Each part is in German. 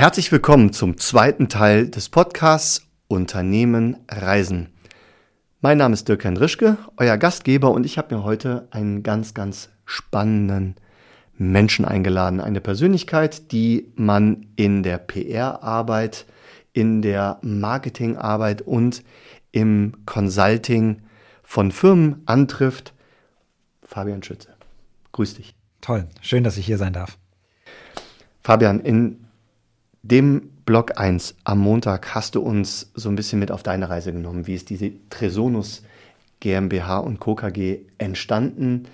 Herzlich willkommen zum zweiten Teil des Podcasts Unternehmen Reisen. Mein Name ist Dirk Hendrischke, euer Gastgeber und ich habe mir heute einen ganz, ganz spannenden Menschen eingeladen. Eine Persönlichkeit, die man in der PR-Arbeit, in der Marketingarbeit und im Consulting von Firmen antrifft. Fabian Schütze. Grüß dich. Toll, schön, dass ich hier sein darf. Fabian, in dem Block 1 am Montag hast du uns so ein bisschen mit auf deine Reise genommen. Wie ist diese Tresonus GmbH und Co. KG entstanden?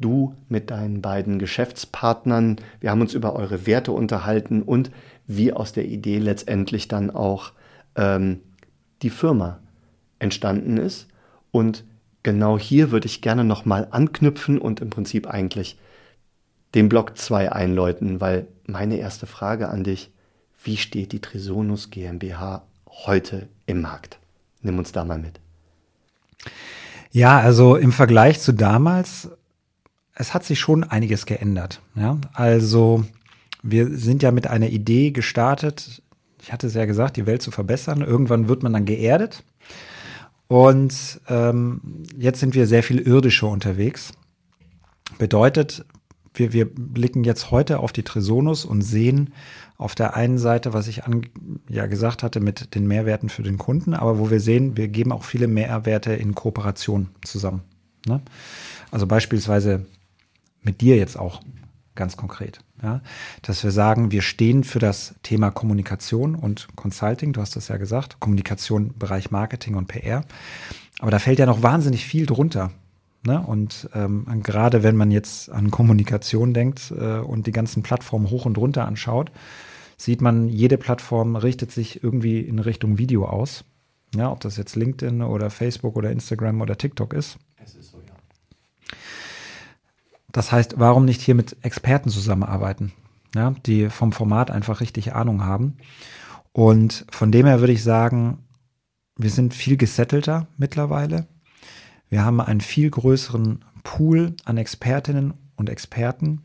Du mit deinen beiden Geschäftspartnern. Wir haben uns über eure Werte unterhalten und wie aus der Idee letztendlich dann auch ähm, die Firma entstanden ist. Und genau hier würde ich gerne nochmal anknüpfen und im Prinzip eigentlich den Block 2 einläuten, weil meine erste Frage an dich wie steht die Trisonus GmbH heute im Markt? Nimm uns da mal mit. Ja, also im Vergleich zu damals, es hat sich schon einiges geändert. Ja? Also wir sind ja mit einer Idee gestartet. Ich hatte es ja gesagt, die Welt zu verbessern. Irgendwann wird man dann geerdet. Und ähm, jetzt sind wir sehr viel irdischer unterwegs. Bedeutet, wir, wir blicken jetzt heute auf die Trisonus und sehen auf der einen Seite, was ich an, ja gesagt hatte, mit den Mehrwerten für den Kunden, aber wo wir sehen, wir geben auch viele Mehrwerte in Kooperation zusammen. Ne? Also beispielsweise mit dir jetzt auch ganz konkret. Ja? Dass wir sagen, wir stehen für das Thema Kommunikation und Consulting, du hast das ja gesagt, Kommunikation, Bereich Marketing und PR. Aber da fällt ja noch wahnsinnig viel drunter. Ne? Und ähm, gerade wenn man jetzt an Kommunikation denkt äh, und die ganzen Plattformen hoch und runter anschaut, sieht man, jede Plattform richtet sich irgendwie in Richtung Video aus. Ja, ob das jetzt LinkedIn oder Facebook oder Instagram oder TikTok ist. Es ist so, ja. Das heißt, warum nicht hier mit Experten zusammenarbeiten, ja, die vom Format einfach richtig Ahnung haben? Und von dem her würde ich sagen, wir sind viel gesettelter mittlerweile. Wir haben einen viel größeren Pool an Expertinnen und Experten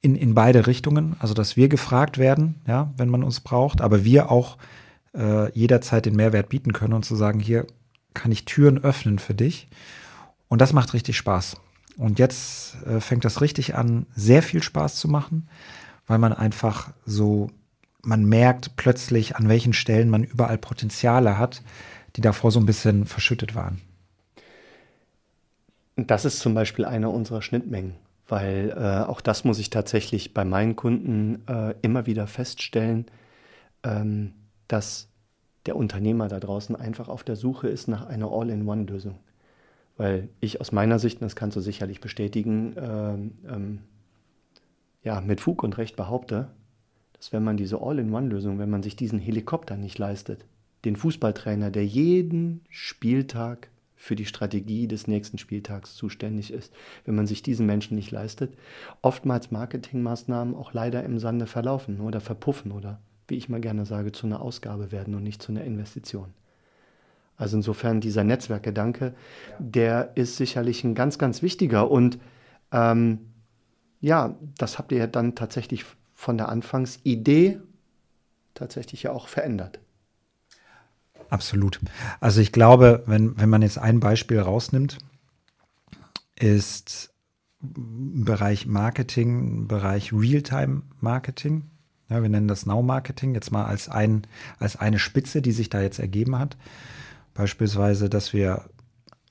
in, in beide Richtungen. Also, dass wir gefragt werden, ja, wenn man uns braucht, aber wir auch äh, jederzeit den Mehrwert bieten können und zu sagen, hier kann ich Türen öffnen für dich. Und das macht richtig Spaß. Und jetzt äh, fängt das richtig an, sehr viel Spaß zu machen, weil man einfach so, man merkt plötzlich, an welchen Stellen man überall Potenziale hat, die davor so ein bisschen verschüttet waren. Das ist zum Beispiel eine unserer Schnittmengen, weil äh, auch das muss ich tatsächlich bei meinen Kunden äh, immer wieder feststellen, ähm, dass der Unternehmer da draußen einfach auf der Suche ist nach einer All-in-One-Lösung. Weil ich aus meiner Sicht, und das kannst du sicherlich bestätigen, ähm, ähm, ja, mit Fug und Recht behaupte, dass wenn man diese All-in-One-Lösung, wenn man sich diesen Helikopter nicht leistet, den Fußballtrainer, der jeden Spieltag für die Strategie des nächsten Spieltags zuständig ist. Wenn man sich diesen Menschen nicht leistet, oftmals Marketingmaßnahmen auch leider im Sande verlaufen oder verpuffen oder, wie ich mal gerne sage, zu einer Ausgabe werden und nicht zu einer Investition. Also insofern dieser Netzwerkgedanke, der ist sicherlich ein ganz, ganz wichtiger. Und ähm, ja, das habt ihr dann tatsächlich von der Anfangsidee tatsächlich ja auch verändert. Absolut. Also ich glaube, wenn, wenn man jetzt ein Beispiel rausnimmt, ist im Bereich Marketing, Bereich Realtime-Marketing. Ja, wir nennen das Now-Marketing jetzt mal als, ein, als eine Spitze, die sich da jetzt ergeben hat. Beispielsweise, dass wir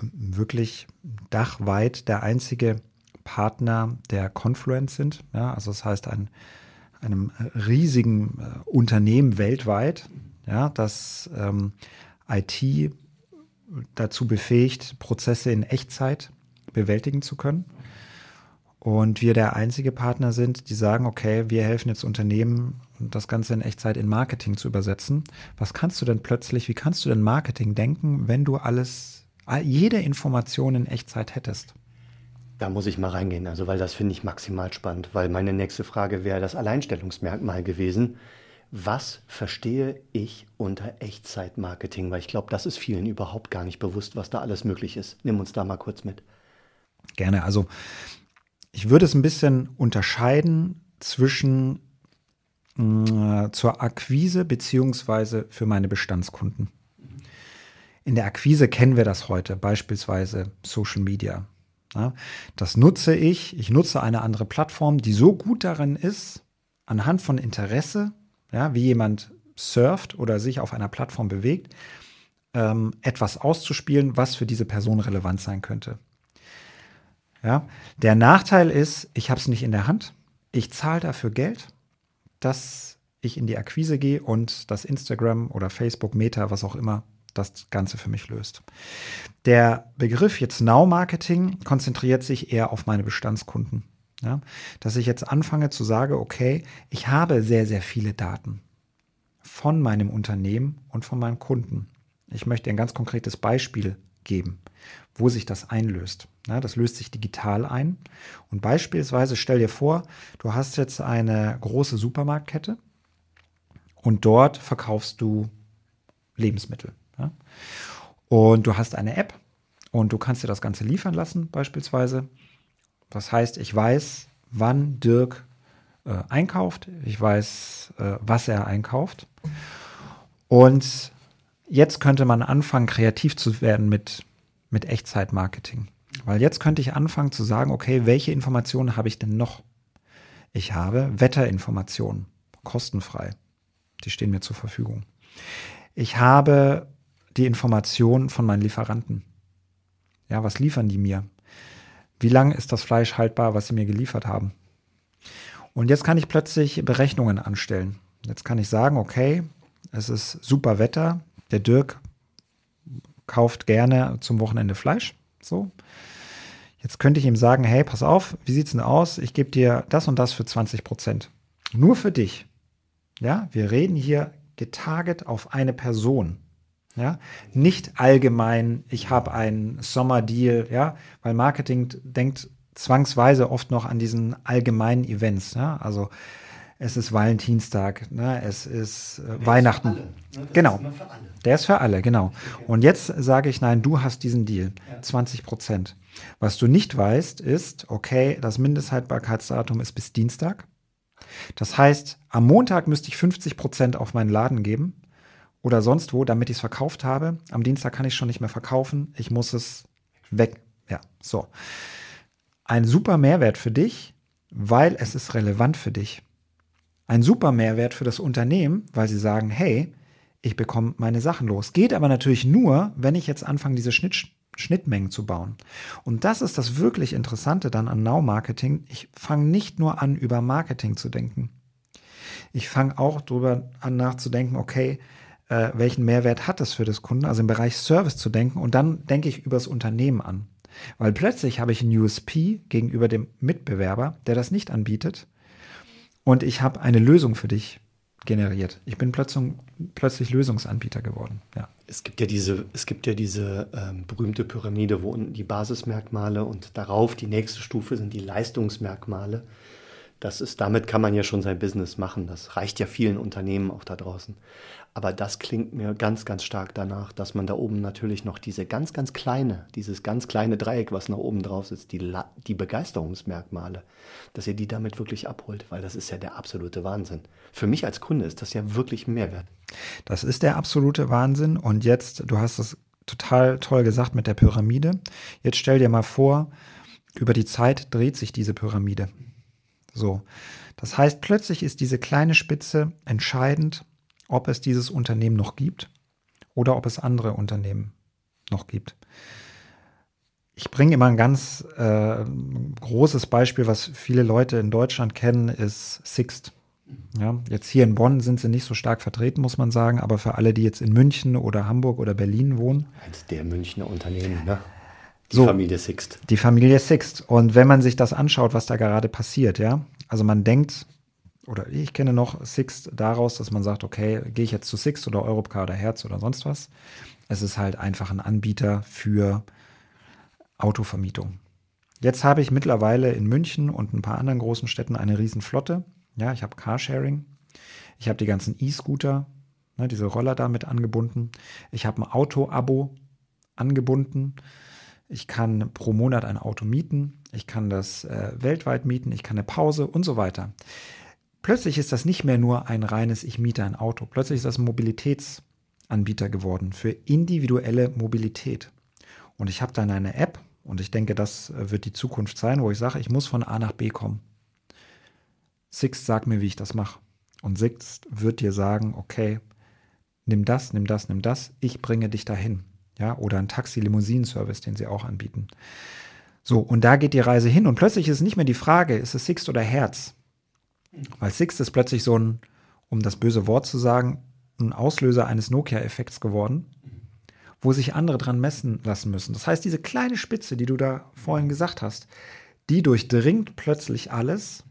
wirklich dachweit der einzige Partner der Confluence sind. Ja, also das heißt, ein, einem riesigen äh, Unternehmen weltweit, ja, das ähm, IT dazu befähigt, Prozesse in Echtzeit bewältigen zu können. Und wir der einzige Partner sind, die sagen, okay, wir helfen jetzt Unternehmen, das Ganze in Echtzeit in Marketing zu übersetzen. Was kannst du denn plötzlich, wie kannst du denn Marketing denken, wenn du alles, jede Information in Echtzeit hättest? Da muss ich mal reingehen, also weil das finde ich maximal spannend, weil meine nächste Frage wäre das Alleinstellungsmerkmal gewesen was verstehe ich unter Echtzeitmarketing? Weil ich glaube, das ist vielen überhaupt gar nicht bewusst, was da alles möglich ist. Nimm uns da mal kurz mit. Gerne. Also ich würde es ein bisschen unterscheiden zwischen mh, zur Akquise beziehungsweise für meine Bestandskunden. In der Akquise kennen wir das heute, beispielsweise Social Media. Ja, das nutze ich. Ich nutze eine andere Plattform, die so gut darin ist, anhand von Interesse, ja, wie jemand surft oder sich auf einer Plattform bewegt, ähm, etwas auszuspielen, was für diese Person relevant sein könnte. Ja, der Nachteil ist, ich habe es nicht in der Hand. Ich zahle dafür Geld, dass ich in die Akquise gehe und das Instagram oder Facebook, Meta, was auch immer, das Ganze für mich löst. Der Begriff jetzt Now Marketing konzentriert sich eher auf meine Bestandskunden. Ja, dass ich jetzt anfange zu sagen, okay, ich habe sehr, sehr viele Daten von meinem Unternehmen und von meinem Kunden. Ich möchte ein ganz konkretes Beispiel geben, wo sich das einlöst. Ja, das löst sich digital ein. Und beispielsweise stell dir vor, du hast jetzt eine große Supermarktkette und dort verkaufst du Lebensmittel. Ja? Und du hast eine App und du kannst dir das Ganze liefern lassen, beispielsweise. Das heißt, ich weiß, wann Dirk äh, einkauft, ich weiß, äh, was er einkauft. Und jetzt könnte man anfangen, kreativ zu werden mit, mit Echtzeitmarketing. Weil jetzt könnte ich anfangen zu sagen, okay, welche Informationen habe ich denn noch? Ich habe Wetterinformationen, kostenfrei. Die stehen mir zur Verfügung. Ich habe die Informationen von meinen Lieferanten. Ja, was liefern die mir? Wie lange ist das Fleisch haltbar, was sie mir geliefert haben? Und jetzt kann ich plötzlich Berechnungen anstellen. Jetzt kann ich sagen, okay, es ist super Wetter. Der Dirk kauft gerne zum Wochenende Fleisch. So. Jetzt könnte ich ihm sagen, hey, pass auf, wie sieht's denn aus? Ich gebe dir das und das für 20 Prozent. Nur für dich. Ja, wir reden hier getarget auf eine Person. Ja, nicht allgemein, ich habe einen Sommerdeal, ja, weil Marketing denkt zwangsweise oft noch an diesen allgemeinen Events, ja, also es ist Valentinstag, ne? es ist äh, Weihnachten. Ist ne? Genau. Ist Der ist für alle, genau. Okay. Und jetzt sage ich, nein, du hast diesen Deal, ja. 20 Prozent. Was du nicht weißt, ist, okay, das Mindesthaltbarkeitsdatum ist bis Dienstag. Das heißt, am Montag müsste ich 50 Prozent auf meinen Laden geben oder sonst wo, damit ich es verkauft habe. Am Dienstag kann ich schon nicht mehr verkaufen. Ich muss es weg. Ja, so. Ein super Mehrwert für dich, weil es ist relevant für dich. Ein super Mehrwert für das Unternehmen, weil sie sagen, hey, ich bekomme meine Sachen los. Geht aber natürlich nur, wenn ich jetzt anfange, diese Schnitt, Schnittmengen zu bauen. Und das ist das wirklich Interessante dann an Now Marketing. Ich fange nicht nur an, über Marketing zu denken. Ich fange auch darüber an nachzudenken, okay, äh, welchen Mehrwert hat das für das Kunden, also im Bereich Service zu denken und dann denke ich über das Unternehmen an. Weil plötzlich habe ich einen USP gegenüber dem Mitbewerber, der das nicht anbietet und ich habe eine Lösung für dich generiert. Ich bin plötzlich, plötzlich Lösungsanbieter geworden. Ja. Es gibt ja diese, es gibt ja diese ähm, berühmte Pyramide, wo unten die Basismerkmale und darauf die nächste Stufe sind die Leistungsmerkmale. Das ist, damit kann man ja schon sein Business machen. Das reicht ja vielen Unternehmen auch da draußen. Aber das klingt mir ganz, ganz stark danach, dass man da oben natürlich noch diese ganz, ganz kleine, dieses ganz kleine Dreieck, was nach oben drauf sitzt, die, die Begeisterungsmerkmale, dass ihr die damit wirklich abholt, weil das ist ja der absolute Wahnsinn. Für mich als Kunde ist das ja wirklich ein Mehrwert. Das ist der absolute Wahnsinn. Und jetzt, du hast es total toll gesagt mit der Pyramide. Jetzt stell dir mal vor, über die Zeit dreht sich diese Pyramide. So. Das heißt, plötzlich ist diese kleine Spitze entscheidend, ob es dieses Unternehmen noch gibt oder ob es andere Unternehmen noch gibt. Ich bringe immer ein ganz äh, großes Beispiel, was viele Leute in Deutschland kennen, ist Sixt. Ja, jetzt hier in Bonn sind sie nicht so stark vertreten, muss man sagen, aber für alle, die jetzt in München oder Hamburg oder Berlin wohnen. Eins der Münchner Unternehmen, ne? Die so, Familie Sixt. Die Familie Sixt. Und wenn man sich das anschaut, was da gerade passiert, ja, also man denkt, oder ich kenne noch Sixt daraus, dass man sagt, okay, gehe ich jetzt zu Sixt oder Europcar oder Herz oder sonst was. Es ist halt einfach ein Anbieter für Autovermietung. Jetzt habe ich mittlerweile in München und ein paar anderen großen Städten eine Riesenflotte. Ja, ich habe Carsharing. Ich habe die ganzen E-Scooter, ne, diese Roller damit angebunden. Ich habe ein Auto-Abo angebunden. Ich kann pro Monat ein Auto mieten, ich kann das äh, weltweit mieten, ich kann eine Pause und so weiter. Plötzlich ist das nicht mehr nur ein reines Ich miete ein Auto. Plötzlich ist das ein Mobilitätsanbieter geworden für individuelle Mobilität. Und ich habe dann eine App und ich denke, das wird die Zukunft sein, wo ich sage, ich muss von A nach B kommen. Sixt sagt mir, wie ich das mache. Und Sixt wird dir sagen, okay, nimm das, nimm das, nimm das, ich bringe dich dahin. Ja, oder ein Taxi-Limousinen-Service, den sie auch anbieten. So, und da geht die Reise hin. Und plötzlich ist nicht mehr die Frage, ist es Sixt oder Herz? Weil Sixt ist plötzlich so ein, um das böse Wort zu sagen, ein Auslöser eines Nokia-Effekts geworden, wo sich andere dran messen lassen müssen. Das heißt, diese kleine Spitze, die du da vorhin gesagt hast, die durchdringt plötzlich alles.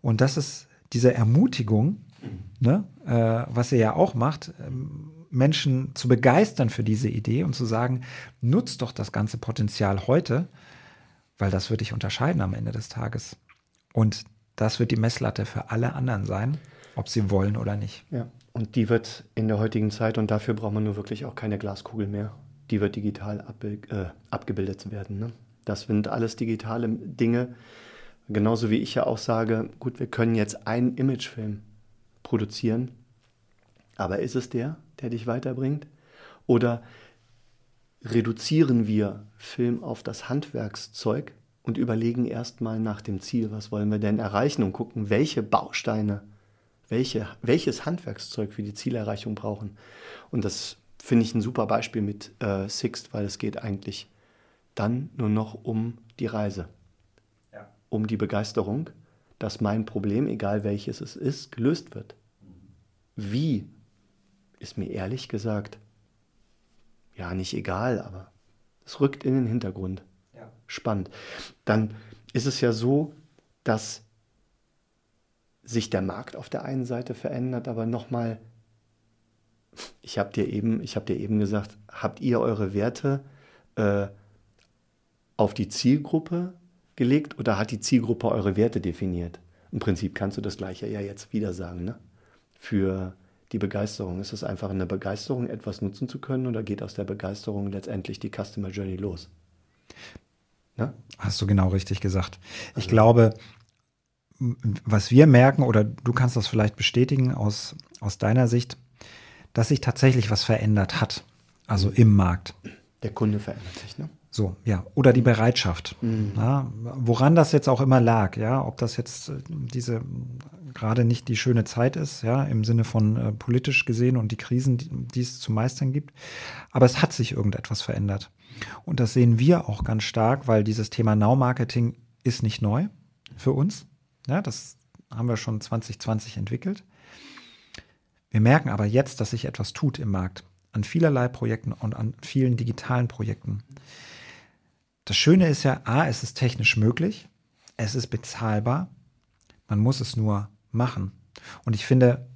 Und das ist diese Ermutigung, ne, äh, was ihr ja auch macht, ähm, Menschen zu begeistern für diese Idee und zu sagen, nutzt doch das ganze Potenzial heute, weil das wird dich unterscheiden am Ende des Tages. Und das wird die Messlatte für alle anderen sein, ob sie wollen oder nicht. Ja, und die wird in der heutigen Zeit, und dafür braucht man nur wirklich auch keine Glaskugel mehr, die wird digital abbild, äh, abgebildet werden. Ne? Das sind alles digitale Dinge. Genauso wie ich ja auch sage, gut, wir können jetzt einen Imagefilm produzieren, aber ist es der, der dich weiterbringt? Oder reduzieren wir Film auf das Handwerkszeug und überlegen erstmal nach dem Ziel, was wollen wir denn erreichen und gucken, welche Bausteine, welche, welches Handwerkszeug für die Zielerreichung brauchen. Und das finde ich ein super Beispiel mit äh, Sixt, weil es geht eigentlich dann nur noch um die Reise, ja. um die Begeisterung, dass mein Problem, egal welches es ist, gelöst wird. Wie, ist mir ehrlich gesagt, ja nicht egal, aber es rückt in den Hintergrund spannend. Dann ist es ja so, dass sich der Markt auf der einen Seite verändert, aber nochmal, ich habe dir eben, ich habe dir eben gesagt, habt ihr eure Werte äh, auf die Zielgruppe gelegt oder hat die Zielgruppe eure Werte definiert? Im Prinzip kannst du das gleiche ja jetzt wieder sagen, ne? Für die Begeisterung. Ist es einfach eine Begeisterung, etwas nutzen zu können oder geht aus der Begeisterung letztendlich die Customer Journey los? Ne? Hast du genau richtig gesagt. Ich also. glaube, was wir merken, oder du kannst das vielleicht bestätigen aus, aus deiner Sicht, dass sich tatsächlich was verändert hat. Also im Markt. Der Kunde verändert sich, ne? So, ja. Oder die Bereitschaft. Mhm. Ja, woran das jetzt auch immer lag, ja, ob das jetzt äh, diese gerade nicht die schöne Zeit ist, ja, im Sinne von äh, politisch gesehen und die Krisen, die, die es zu meistern gibt. Aber es hat sich irgendetwas verändert. Und das sehen wir auch ganz stark, weil dieses Thema Now-Marketing ist nicht neu für uns. Ja, das haben wir schon 2020 entwickelt. Wir merken aber jetzt, dass sich etwas tut im Markt an vielerlei Projekten und an vielen digitalen Projekten. Das Schöne ist ja, a, es ist technisch möglich, es ist bezahlbar, man muss es nur machen. Und ich finde,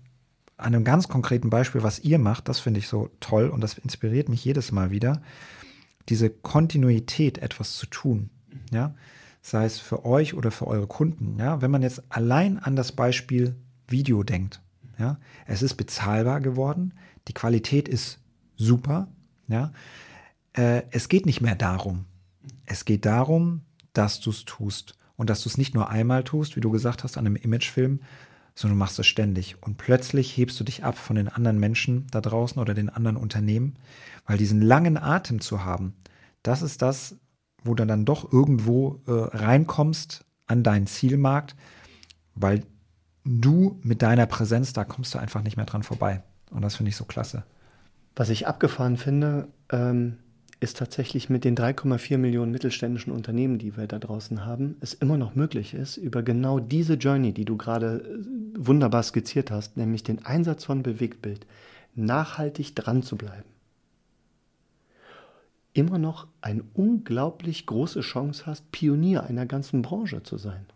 an einem ganz konkreten Beispiel, was ihr macht, das finde ich so toll und das inspiriert mich jedes Mal wieder diese Kontinuität etwas zu tun, ja, sei es für euch oder für eure Kunden, ja, wenn man jetzt allein an das Beispiel Video denkt, ja, es ist bezahlbar geworden, die Qualität ist super, ja, äh, es geht nicht mehr darum, es geht darum, dass du es tust und dass du es nicht nur einmal tust, wie du gesagt hast, an einem Imagefilm, sondern du machst es ständig. Und plötzlich hebst du dich ab von den anderen Menschen da draußen oder den anderen Unternehmen, weil diesen langen Atem zu haben, das ist das, wo du dann doch irgendwo äh, reinkommst an deinen Zielmarkt, weil du mit deiner Präsenz, da kommst du einfach nicht mehr dran vorbei. Und das finde ich so klasse. Was ich abgefahren finde, ähm, ist tatsächlich mit den 3,4 Millionen mittelständischen Unternehmen, die wir da draußen haben, es immer noch möglich ist, über genau diese Journey, die du gerade äh, wunderbar skizziert hast, nämlich den Einsatz von Bewegtbild, nachhaltig dran zu bleiben. Immer noch eine unglaublich große Chance hast, Pionier einer ganzen Branche zu sein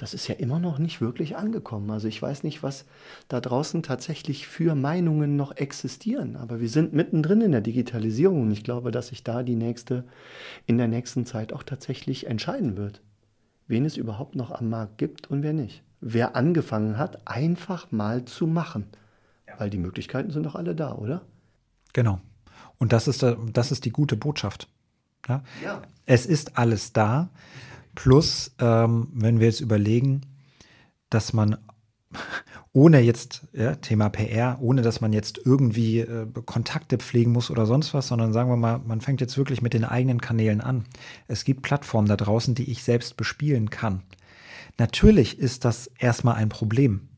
das ist ja immer noch nicht wirklich angekommen. Also ich weiß nicht, was da draußen tatsächlich für Meinungen noch existieren, aber wir sind mittendrin in der Digitalisierung und ich glaube, dass sich da die nächste, in der nächsten Zeit auch tatsächlich entscheiden wird, wen es überhaupt noch am Markt gibt und wer nicht. Wer angefangen hat, einfach mal zu machen. Weil die Möglichkeiten sind doch alle da, oder? Genau. Und das ist, das ist die gute Botschaft. Ja? ja. Es ist alles da. Plus, ähm, wenn wir jetzt überlegen, dass man ohne jetzt, ja, Thema PR, ohne dass man jetzt irgendwie äh, Kontakte pflegen muss oder sonst was, sondern sagen wir mal, man fängt jetzt wirklich mit den eigenen Kanälen an. Es gibt Plattformen da draußen, die ich selbst bespielen kann. Natürlich ist das erstmal ein Problem,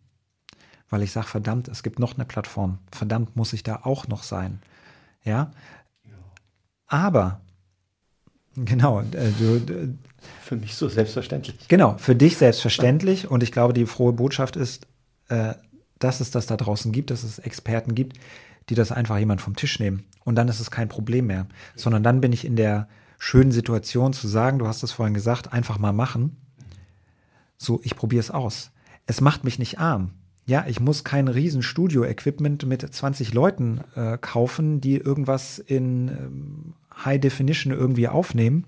weil ich sage, verdammt, es gibt noch eine Plattform. Verdammt, muss ich da auch noch sein. Ja. Aber, genau, äh, du, für mich so selbstverständlich. Genau, für dich selbstverständlich. Und ich glaube, die frohe Botschaft ist, äh, dass es das da draußen gibt, dass es Experten gibt, die das einfach jemand vom Tisch nehmen. Und dann ist es kein Problem mehr. Sondern dann bin ich in der schönen Situation zu sagen, du hast es vorhin gesagt, einfach mal machen. So, ich probiere es aus. Es macht mich nicht arm. Ja, ich muss kein riesen Studio-Equipment mit 20 Leuten äh, kaufen, die irgendwas in ähm, High Definition irgendwie aufnehmen.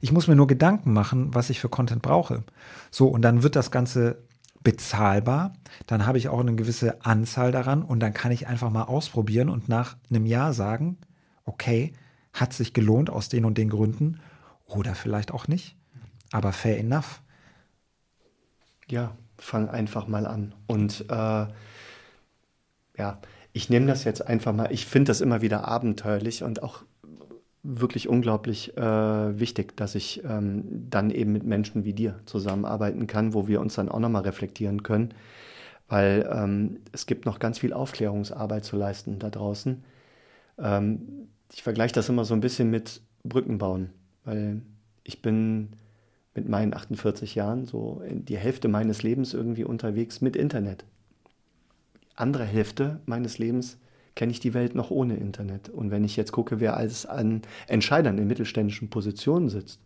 Ich muss mir nur Gedanken machen, was ich für Content brauche. So, und dann wird das Ganze bezahlbar. Dann habe ich auch eine gewisse Anzahl daran und dann kann ich einfach mal ausprobieren und nach einem Jahr sagen, okay, hat sich gelohnt aus den und den Gründen oder vielleicht auch nicht. Aber fair enough. Ja, fang einfach mal an. Und äh, ja, ich nehme das jetzt einfach mal, ich finde das immer wieder abenteuerlich und auch wirklich unglaublich äh, wichtig, dass ich ähm, dann eben mit Menschen wie dir zusammenarbeiten kann, wo wir uns dann auch nochmal reflektieren können, weil ähm, es gibt noch ganz viel Aufklärungsarbeit zu leisten da draußen. Ähm, ich vergleiche das immer so ein bisschen mit Brücken bauen, weil ich bin mit meinen 48 Jahren so die Hälfte meines Lebens irgendwie unterwegs mit Internet. Die andere Hälfte meines Lebens kenne ich die Welt noch ohne Internet. Und wenn ich jetzt gucke, wer alles an Entscheidern in mittelständischen Positionen sitzt,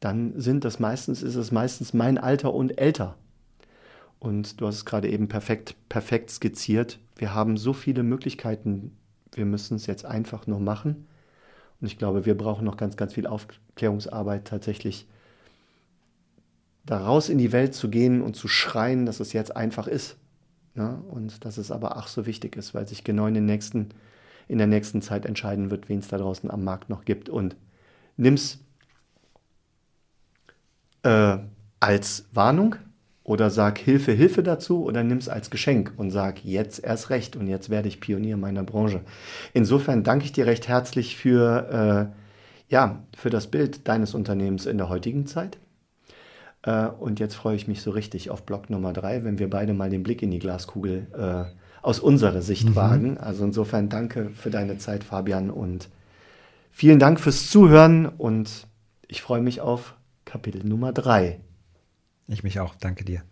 dann sind das meistens, ist es meistens mein Alter und älter. Und du hast es gerade eben perfekt, perfekt skizziert. Wir haben so viele Möglichkeiten. Wir müssen es jetzt einfach nur machen. Und ich glaube, wir brauchen noch ganz, ganz viel Aufklärungsarbeit tatsächlich, daraus in die Welt zu gehen und zu schreien, dass es jetzt einfach ist. Ne? Und dass es aber ach so wichtig ist, weil sich genau in, den nächsten, in der nächsten Zeit entscheiden wird, wen es da draußen am Markt noch gibt. Und nimm's äh, als Warnung oder sag Hilfe, Hilfe dazu oder nimm es als Geschenk und sag jetzt erst recht und jetzt werde ich Pionier meiner Branche. Insofern danke ich dir recht herzlich für, äh, ja, für das Bild deines Unternehmens in der heutigen Zeit. Äh, und jetzt freue ich mich so richtig auf Block Nummer drei, wenn wir beide mal den Blick in die Glaskugel äh, aus unserer Sicht mhm. wagen. Also insofern danke für deine Zeit, Fabian, und vielen Dank fürs Zuhören und ich freue mich auf Kapitel Nummer drei. Ich mich auch. Danke dir.